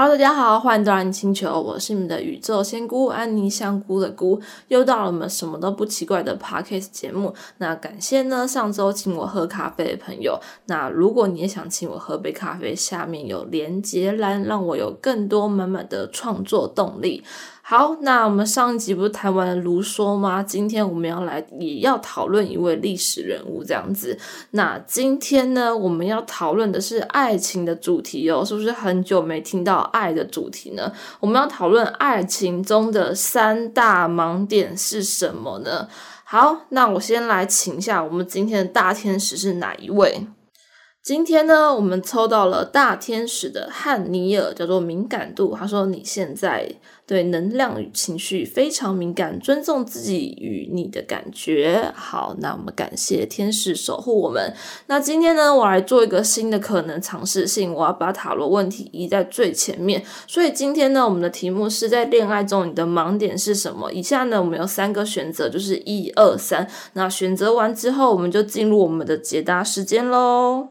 Hello，大家好，欢迎到蓝星球，我是你们的宇宙仙姑安妮香菇的菇，又到了我们什么都不奇怪的 Podcast 节目。那感谢呢，上周请我喝咖啡的朋友。那如果你也想请我喝杯咖啡，下面有连接栏，让我有更多满满的创作动力。好，那我们上一集不是谈完了卢梭吗？今天我们要来也要讨论一位历史人物这样子。那今天呢，我们要讨论的是爱情的主题哦，是不是很久没听到爱的主题呢？我们要讨论爱情中的三大盲点是什么呢？好，那我先来请一下我们今天的大天使是哪一位？今天呢，我们抽到了大天使的汉尼尔，叫做敏感度。他说你现在对能量与情绪非常敏感，尊重自己与你的感觉。好，那我们感谢天使守护我们。那今天呢，我来做一个新的可能尝试性，我要把塔罗问题移在最前面。所以今天呢，我们的题目是在恋爱中你的盲点是什么？以下呢，我们有三个选择，就是一二三。那选择完之后，我们就进入我们的解答时间喽。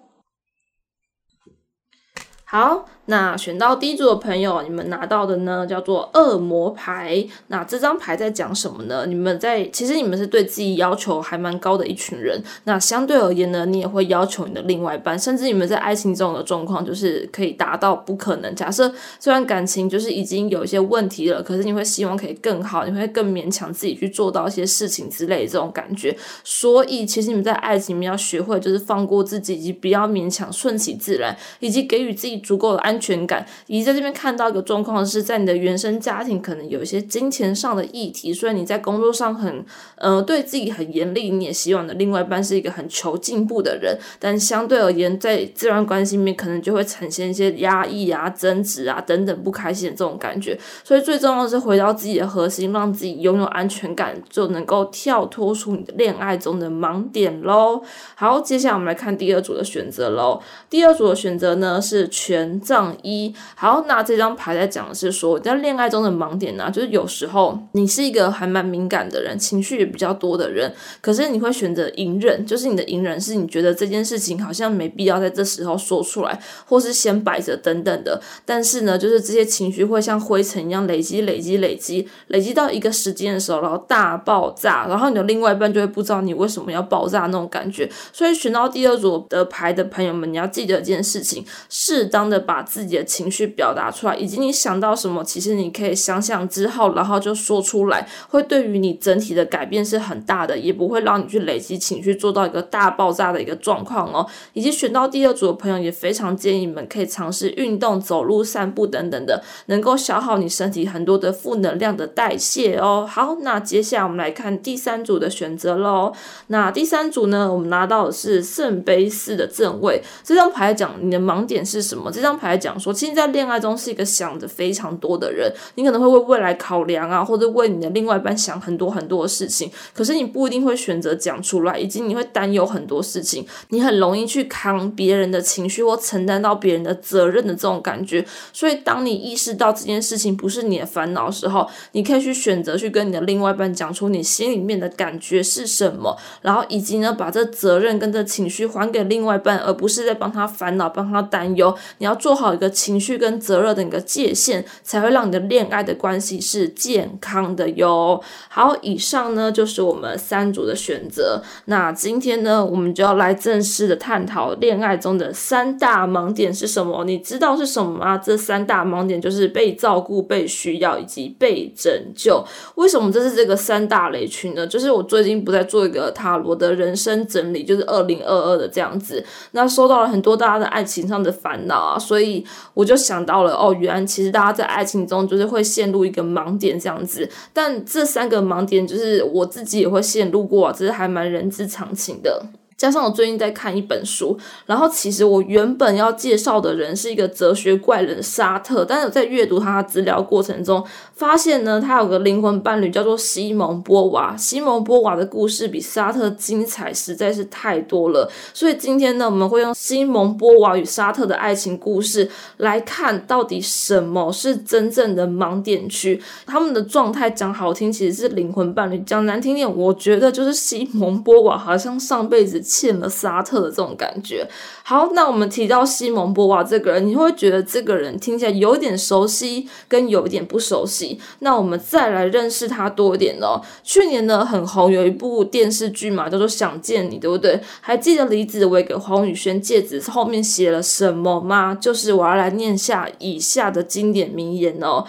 好。那选到第一组的朋友，你们拿到的呢叫做恶魔牌。那这张牌在讲什么呢？你们在其实你们是对自己要求还蛮高的一群人。那相对而言呢，你也会要求你的另外一半，甚至你们在爱情中的状况就是可以达到不可能。假设这段感情就是已经有一些问题了，可是你会希望可以更好，你会更勉强自己去做到一些事情之类的这种感觉。所以其实你们在爱情里面要学会就是放过自己，以及不要勉强，顺其自然，以及给予自己足够的安。安全感，你在这边看到一个状况是在你的原生家庭可能有一些金钱上的议题，所以你在工作上很呃对自己很严厉，你也希望的另外一半是一个很求进步的人，但相对而言，在自然关系面可能就会呈现一些压抑啊、争执啊等等不开心的这种感觉。所以最重要的是回到自己的核心，让自己拥有安全感，就能够跳脱出你的恋爱中的盲点喽。好，接下来我们来看第二组的选择喽。第二组的选择呢是权杖。一好，那这张牌在讲的是说，在恋爱中的盲点呢，就是有时候你是一个还蛮敏感的人，情绪也比较多的人，可是你会选择隐忍，就是你的隐忍是你觉得这件事情好像没必要在这时候说出来，或是先摆着等等的。但是呢，就是这些情绪会像灰尘一样累积、累积、累积、累积到一个时间的时候，然后大爆炸，然后你的另外一半就会不知道你为什么要爆炸那种感觉。所以选到第二组的牌的朋友们，你要记得一件事情，适当的把。自己的情绪表达出来，以及你想到什么，其实你可以想想之后，然后就说出来，会对于你整体的改变是很大的，也不会让你去累积情绪，做到一个大爆炸的一个状况哦。以及选到第二组的朋友，也非常建议你们可以尝试运动、走路、散步等等的，能够消耗你身体很多的负能量的代谢哦。好，那接下来我们来看第三组的选择喽。那第三组呢，我们拿到的是圣杯四的正位，这张牌讲你的盲点是什么？这张牌讲。说，其实，在恋爱中是一个想的非常多的人，你可能会为未来考量啊，或者为你的另外一半想很多很多的事情，可是你不一定会选择讲出来，以及你会担忧很多事情，你很容易去扛别人的情绪或承担到别人的责任的这种感觉。所以，当你意识到这件事情不是你的烦恼的时候，你可以去选择去跟你的另外一半讲出你心里面的感觉是什么，然后以及呢，把这责任跟这情绪还给另外一半，而不是在帮他烦恼、帮他担忧。你要做好。一个情绪跟责任的一个界限，才会让你的恋爱的关系是健康的哟。好，以上呢就是我们三组的选择。那今天呢，我们就要来正式的探讨恋爱中的三大盲点是什么？你知道是什么吗？这三大盲点就是被照顾、被需要以及被拯救。为什么这是这个三大雷区呢？就是我最近不在做一个塔罗的人生整理，就是二零二二的这样子。那收到了很多大家的爱情上的烦恼啊，所以。我就想到了哦，原来其实大家在爱情中就是会陷入一个盲点这样子，但这三个盲点就是我自己也会陷入过，这是还蛮人之常情的。加上我最近在看一本书，然后其实我原本要介绍的人是一个哲学怪人沙特，但是在阅读他的资料过程中，发现呢，他有个灵魂伴侣叫做西蒙波娃。西蒙波娃的故事比沙特精彩实在是太多了，所以今天呢，我们会用西蒙波娃与沙特的爱情故事来看，到底什么是真正的盲点区。他们的状态讲好听，其实是灵魂伴侣；讲难听点，我觉得就是西蒙波娃好像上辈子。欠了沙特的这种感觉。好，那我们提到西蒙波娃这个人，你会觉得这个人听起来有点熟悉，跟有点不熟悉。那我们再来认识他多一点哦。去年呢很红，有一部电视剧嘛，叫做《想见你》，对不对？还记得李子维给黄宇轩戒指后面写了什么吗？就是我要来念下以下的经典名言哦。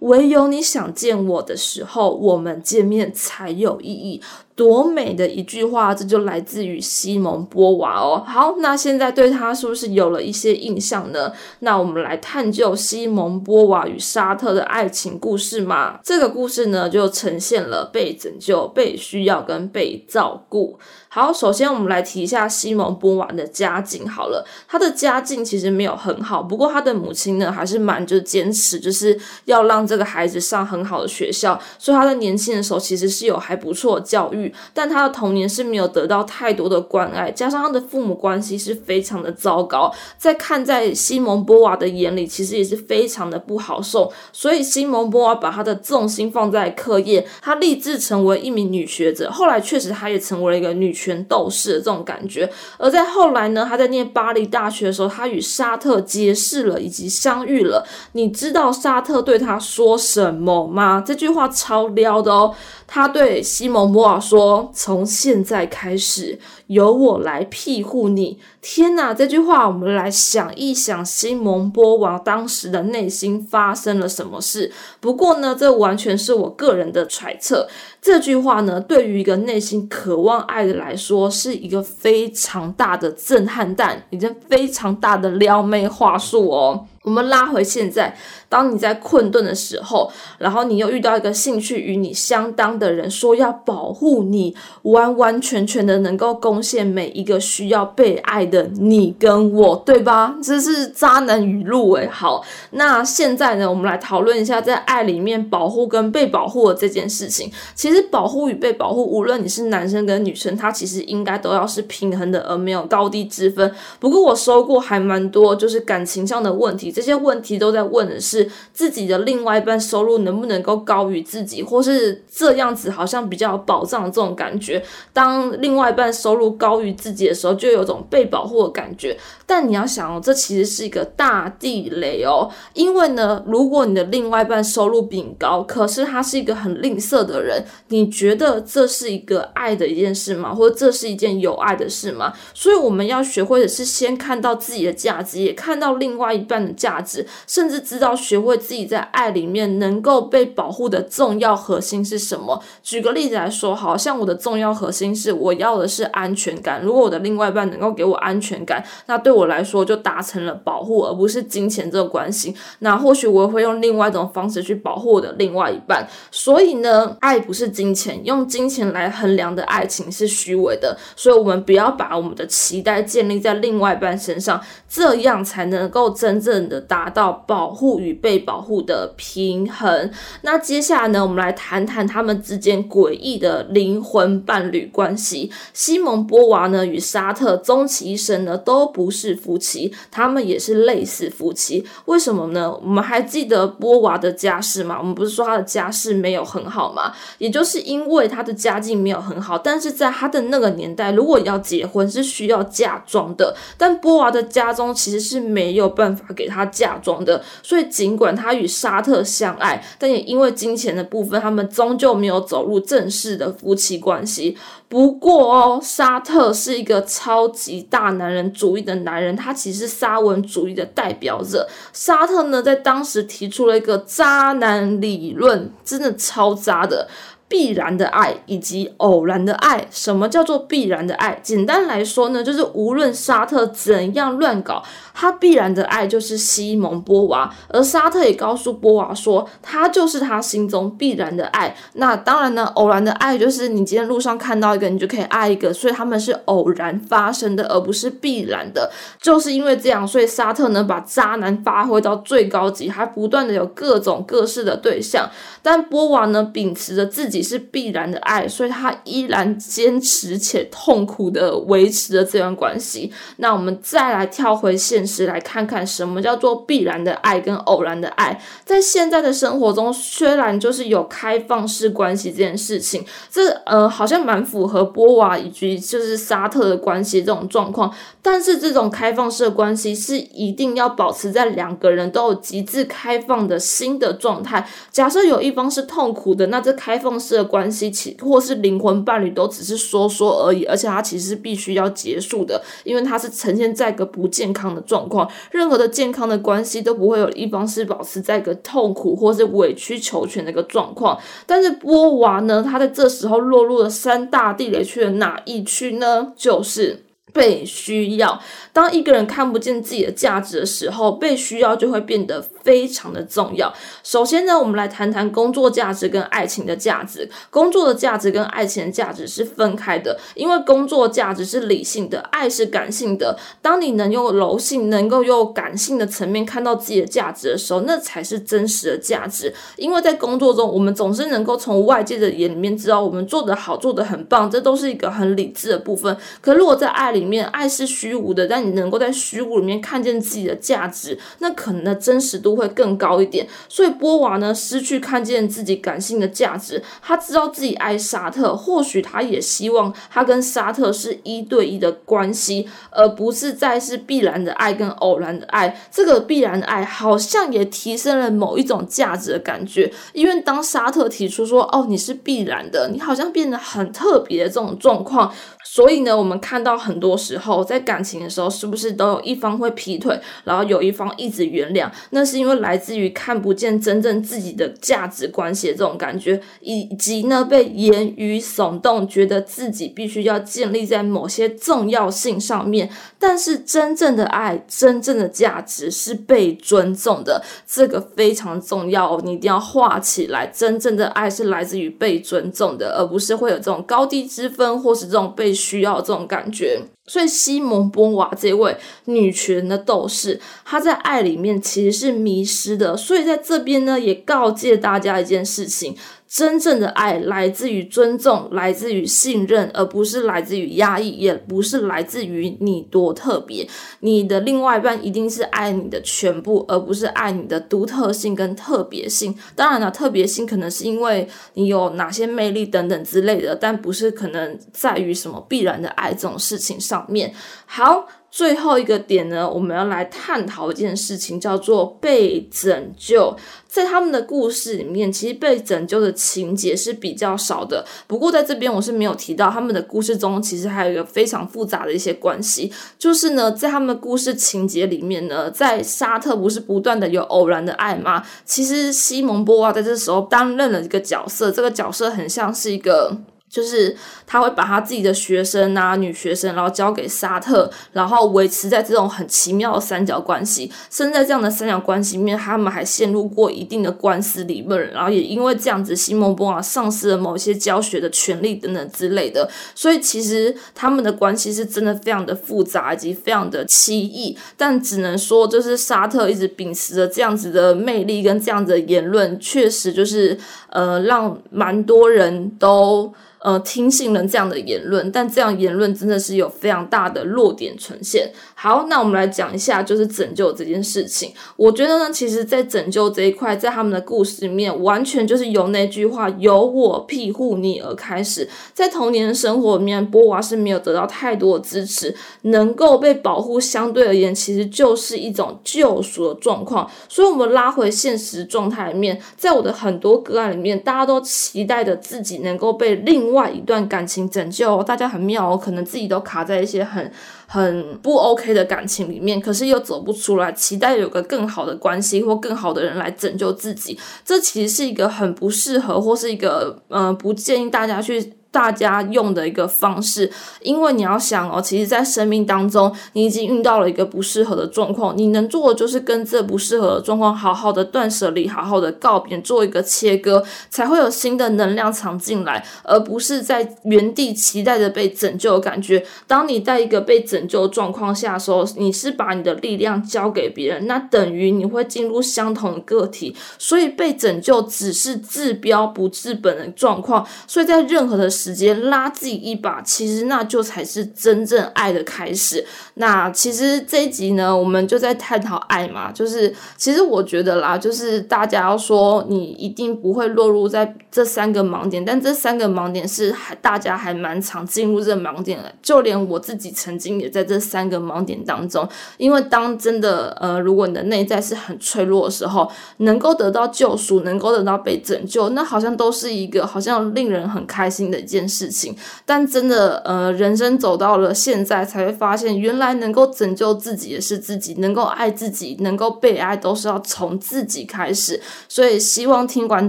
唯有你想见我的时候，我们见面才有意义。多美的一句话，这就来自于西蒙波娃哦。好，那现在对他是不是有了一些印象呢？那我们来探究西蒙波娃与沙特的爱情故事嘛。这个故事呢，就呈现了被拯救、被需要跟被照顾。好，首先我们来提一下西蒙波娃的家境。好了，他的家境其实没有很好，不过他的母亲呢，还是蛮就坚持，就是要让这个孩子上很好的学校。所以他在年轻的时候其实是有还不错教育。但他的童年是没有得到太多的关爱，加上他的父母关系是非常的糟糕，在看在西蒙波娃的眼里，其实也是非常的不好受。所以西蒙波娃把他的重心放在课业，他立志成为一名女学者。后来确实他也成为了一个女权斗士的这种感觉。而在后来呢，他在念巴黎大学的时候，他与沙特结识了以及相遇了。你知道沙特对他说什么吗？这句话超撩的哦。他对西蒙波娃说：“我从现在开始，由我来庇护你。”天哪！这句话，我们来想一想，西蒙波娃当时的内心发生了什么事。不过呢，这完全是我个人的揣测。这句话呢，对于一个内心渴望爱的来说，是一个非常大的震撼弹，已经非常大的撩妹话术哦。我们拉回现在，当你在困顿的时候，然后你又遇到一个兴趣与你相当的人，说要保护你，完完全全的能够攻陷每一个需要被爱的你跟我，对吧？这是渣男语录诶。好，那现在呢，我们来讨论一下在爱里面保护跟被保护的这件事情。其实保护与被保护，无论你是男生跟女生，它其实应该都要是平衡的，而没有高低之分。不过我收过还蛮多，就是感情上的问题。这些问题都在问的是自己的另外一半收入能不能够高于自己，或是这样子好像比较有保障的这种感觉。当另外一半收入高于自己的时候，就有种被保保护的感觉。但你要想哦，这其实是一个大地雷哦，因为呢，如果你的另外一半收入比你高，可是他是一个很吝啬的人，你觉得这是一个爱的一件事吗？或者这是一件有爱的事吗？所以我们要学会的是先看到自己的价值，也看到另外一半的价。价值，甚至知道学会自己在爱里面能够被保护的重要核心是什么。举个例子来说，好像我的重要核心是我要的是安全感。如果我的另外一半能够给我安安全感，那对我来说就达成了保护，而不是金钱这个关系。那或许我会用另外一种方式去保护我的另外一半。所以呢，爱不是金钱，用金钱来衡量的爱情是虚伪的。所以我们不要把我们的期待建立在另外一半身上，这样才能够真正的。达到保护与被保护的平衡。那接下来呢，我们来谈谈他们之间诡异的灵魂伴侣关系。西蒙波娃呢与沙特终其一生呢都不是夫妻，他们也是类似夫妻。为什么呢？我们还记得波娃的家世吗？我们不是说他的家世没有很好吗？也就是因为他的家境没有很好，但是在他的那个年代，如果要结婚是需要嫁妆的。但波娃的家中其实是没有办法给他。嫁妆的，所以尽管他与沙特相爱，但也因为金钱的部分，他们终究没有走入正式的夫妻关系。不过哦，沙特是一个超级大男人主义的男人，他其实是沙文主义的代表者。沙特呢，在当时提出了一个渣男理论，真的超渣的。必然的爱以及偶然的爱，什么叫做必然的爱？简单来说呢，就是无论沙特怎样乱搞，他必然的爱就是西蒙波娃，而沙特也告诉波娃说，他就是他心中必然的爱。那当然呢，偶然的爱就是你今天路上看到一个，你就可以爱一个，所以他们是偶然发生的，而不是必然的。就是因为这样，所以沙特呢把渣男发挥到最高级，还不断的有各种各式的对象，但波娃呢秉持着自己。是必然的爱，所以他依然坚持且痛苦的维持着这段关系。那我们再来跳回现实，来看看什么叫做必然的爱跟偶然的爱。在现在的生活中，虽然就是有开放式关系这件事情，这呃好像蛮符合波娃以及就是沙特的关系这种状况，但是这种开放式的关系是一定要保持在两个人都有极致开放的新的状态。假设有一方是痛苦的，那这开放式的关系其或是灵魂伴侣都只是说说而已，而且它其实是必须要结束的，因为它是呈现在一个不健康的状况。任何的健康的关系都不会有一方是保持在一个痛苦或是委曲求全的一个状况。但是波娃呢，他在这时候落入了三大地雷区的哪一区呢？就是被需要。当一个人看不见自己的价值的时候，被需要就会变得非常的重要。首先呢，我们来谈谈工作价值跟爱情的价值。工作的价值跟爱情的价值是分开的，因为工作价值是理性的，爱是感性的。当你能用柔性、能够用感性的层面看到自己的价值的时候，那才是真实的价值。因为在工作中，我们总是能够从外界的眼里面知道我们做得好、做得很棒，这都是一个很理智的部分。可如果在爱里里面，爱是虚无的，但你能够在虚无里面看见自己的价值，那可能的真实度会更高一点。所以波娃呢，失去看见自己感性的价值，他知道自己爱沙特，或许他也希望他跟沙特是一对一的关系，而不是再是必然的爱跟偶然的爱。这个必然的爱好像也提升了某一种价值的感觉，因为当沙特提出说：“哦，你是必然的，你好像变得很特别这种状况。”所以呢，我们看到很多多时候在感情的时候，是不是都有一方会劈腿，然后有一方一直原谅？那是因为来自于看不见真正自己的价值关系的这种感觉，以及呢被言语耸动，觉得自己必须要建立在某些重要性上面。但是真正的爱，真正的价值是被尊重的，这个非常重要哦，你一定要画起来。真正的爱是来自于被尊重的，而不是会有这种高低之分，或是这种被。需要这种感觉，所以西蒙波娃这位女权的斗士，她在爱里面其实是迷失的。所以在这边呢，也告诫大家一件事情。真正的爱来自于尊重，来自于信任，而不是来自于压抑，也不是来自于你多特别。你的另外一半一定是爱你的全部，而不是爱你的独特性跟特别性。当然了，特别性可能是因为你有哪些魅力等等之类的，但不是可能在于什么必然的爱这种事情上面。好。最后一个点呢，我们要来探讨一件事情，叫做被拯救。在他们的故事里面，其实被拯救的情节是比较少的。不过在这边我是没有提到，他们的故事中其实还有一个非常复杂的一些关系。就是呢，在他们的故事情节里面呢，在沙特不是不断的有偶然的爱吗？其实西蒙波娃在这时候担任了一个角色，这个角色很像是一个。就是他会把他自己的学生啊，女学生，然后交给沙特，然后维持在这种很奇妙的三角关系。甚至在这样的三角关系里面，他们还陷入过一定的官司理论，然后也因为这样子，西蒙波娃丧失了某些教学的权利等等之类的。所以其实他们的关系是真的非常的复杂以及非常的奇异。但只能说，就是沙特一直秉持着这样子的魅力跟这样子的言论，确实就是呃，让蛮多人都。呃，听信了这样的言论，但这样言论真的是有非常大的弱点呈现。好，那我们来讲一下，就是拯救这件事情。我觉得呢，其实，在拯救这一块，在他们的故事里面，完全就是由那句话“由我庇护你”而开始。在童年的生活里面，波娃是没有得到太多的支持，能够被保护，相对而言，其实就是一种救赎的状况。所以，我们拉回现实状态里面，在我的很多个案里面，大家都期待着自己能够被另外一段感情拯救，大家很妙哦，可能自己都卡在一些很很不 OK 的感情里面，可是又走不出来，期待有个更好的关系或更好的人来拯救自己，这其实是一个很不适合或是一个嗯不建议大家去。大家用的一个方式。因为你要想哦，其实，在生命当中，你已经遇到了一个不适合的状况，你能做的就是跟这不适合的状况好好的断舍离，好好的告别，做一个切割，才会有新的能量藏进来，而不是在原地期待着被拯救的感觉。当你在一个被拯救状况下的时候，你是把你的力量交给别人，那等于你会进入相同的个体，所以被拯救只是治标不治本的状况。所以在任何的时间拉自己一把，其实那就才是真正爱的开始。那其实这一集呢，我们就在探讨爱嘛，就是其实我觉得啦，就是大家要说你一定不会落入在这三个盲点，但这三个盲点是还大家还蛮常进入这盲点的，就连我自己曾经也在这三个盲点当中。因为当真的呃，如果你的内在是很脆弱的时候，能够得到救赎，能够得到被拯救，那好像都是一个好像令人很开心的件事情。但真的呃，人生走到了现在，才会发现原来能够拯救自己也是自己，能够爱自己，能够被爱，都是要从自己开始。所以希望听完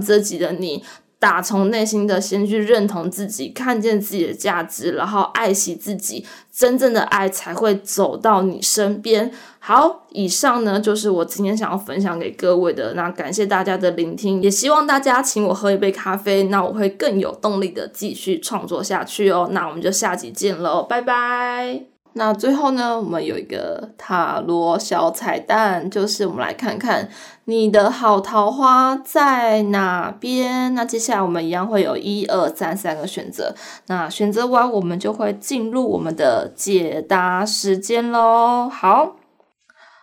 这集的你。打从内心的先去认同自己，看见自己的价值，然后爱惜自己，真正的爱才会走到你身边。好，以上呢就是我今天想要分享给各位的。那感谢大家的聆听，也希望大家请我喝一杯咖啡，那我会更有动力的继续创作下去哦。那我们就下集见喽，拜拜。那最后呢，我们有一个塔罗小彩蛋，就是我们来看看你的好桃花在哪边。那接下来我们一样会有一二三三个选择，那选择完我们就会进入我们的解答时间喽。好。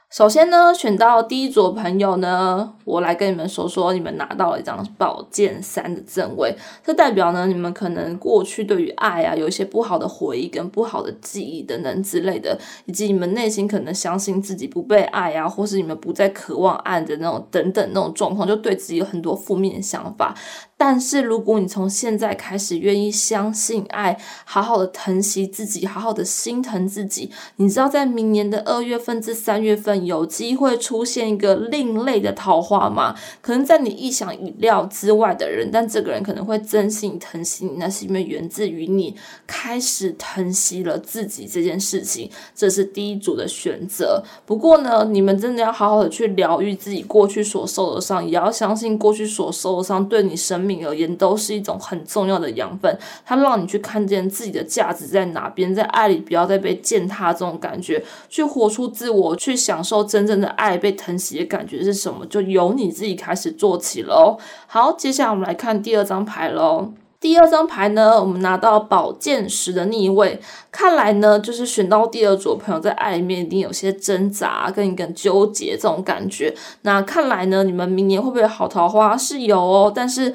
首先呢，选到第一组朋友呢，我来跟你们说说，你们拿到了一张宝剑三的正位，这代表呢，你们可能过去对于爱啊有一些不好的回忆跟不好的记忆等等之类的，以及你们内心可能相信自己不被爱啊，或是你们不再渴望爱的那种等等那种状况，就对自己有很多负面想法。但是，如果你从现在开始愿意相信爱，好好的疼惜自己，好好的心疼自己，你知道，在明年的二月份至三月份，有机会出现一个另类的桃花吗？可能在你意想意料之外的人，但这个人可能会真心疼惜你，那是因为源自于你开始疼惜了自己这件事情，这是第一组的选择。不过呢，你们真的要好好的去疗愈自己过去所受的伤，也要相信过去所受的伤对你生。命而言都是一种很重要的养分，它让你去看见自己的价值在哪边，在爱里不要再被践踏这种感觉，去活出自我，去享受真正的爱，被疼惜的感觉是什么？就有由你自己开始做起喽。好，接下来我们来看第二张牌喽。第二张牌呢，我们拿到宝剑十的逆位，看来呢，就是选到第二组朋友在爱里面一定有些挣扎跟一个纠结这种感觉。那看来呢，你们明年会不会好桃花是有哦，但是。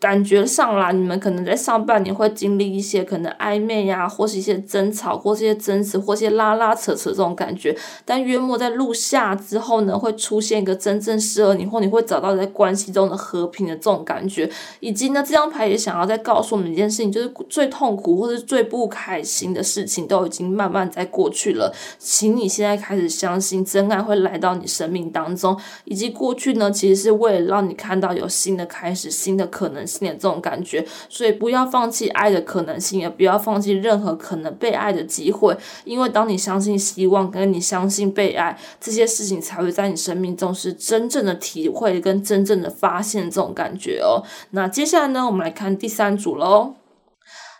感觉上啦，你们可能在上半年会经历一些可能暧昧呀，或是一些争吵，或是一些争执，或一些拉拉扯扯这种感觉。但约莫在入夏之后呢，会出现一个真正适合你，或你会找到在关系中的和平的这种感觉。以及呢，这张牌也想要再告诉我们一件事情，就是最痛苦或者最不开心的事情都已经慢慢在过去了。请你现在开始相信真爱会来到你生命当中，以及过去呢，其实是为了让你看到有新的开始，新的可能。可能性的这种感觉，所以不要放弃爱的可能性，也不要放弃任何可能被爱的机会。因为当你相信希望，跟你相信被爱，这些事情才会在你生命中是真正的体会跟真正的发现这种感觉哦。那接下来呢，我们来看第三组喽。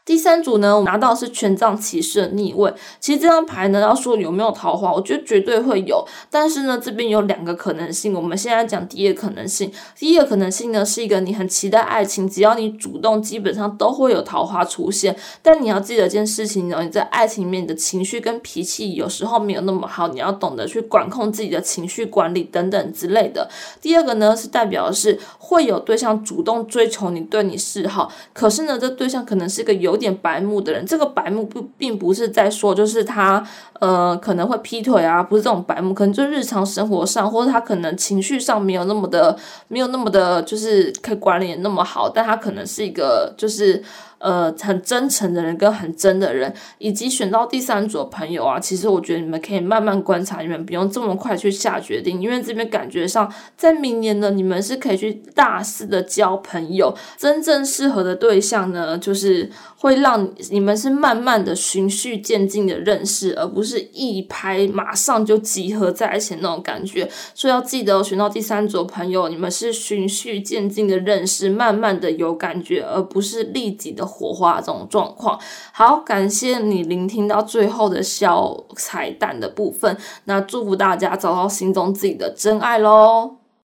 第三组呢，我拿到是权杖骑士的逆位。其实这张牌呢，要说有没有桃花，我觉得绝对会有。但是呢，这边有两个可能性。我们现在讲第一个可能性。第一个可能性呢，是一个你很期待爱情，只要你主动，基本上都会有桃花出现。但你要记得一件事情呢，你在爱情里面你的情绪跟脾气有时候没有那么好，你要懂得去管控自己的情绪管理等等之类的。第二个呢，是代表的是会有对象主动追求你，对你示好。可是呢，这对象可能是个有。有点白目的人，这个白目不并不是在说，就是他呃可能会劈腿啊，不是这种白目，可能就日常生活上，或者他可能情绪上没有那么的，没有那么的，就是可以管理那么好，但他可能是一个就是呃，很真诚的人跟很真的人，以及选到第三组的朋友啊，其实我觉得你们可以慢慢观察，你们不用这么快去下决定，因为这边感觉上，在明年呢，你们是可以去大肆的交朋友，真正适合的对象呢，就是会让你们是慢慢的循序渐进的认识，而不是一拍马上就集合在一起那种感觉。所以要记得选到第三组的朋友，你们是循序渐进的认识，慢慢的有感觉，而不是立即的。火花这种状况，好，感谢你聆听到最后的小彩蛋的部分，那祝福大家找到心中自己的真爱喽。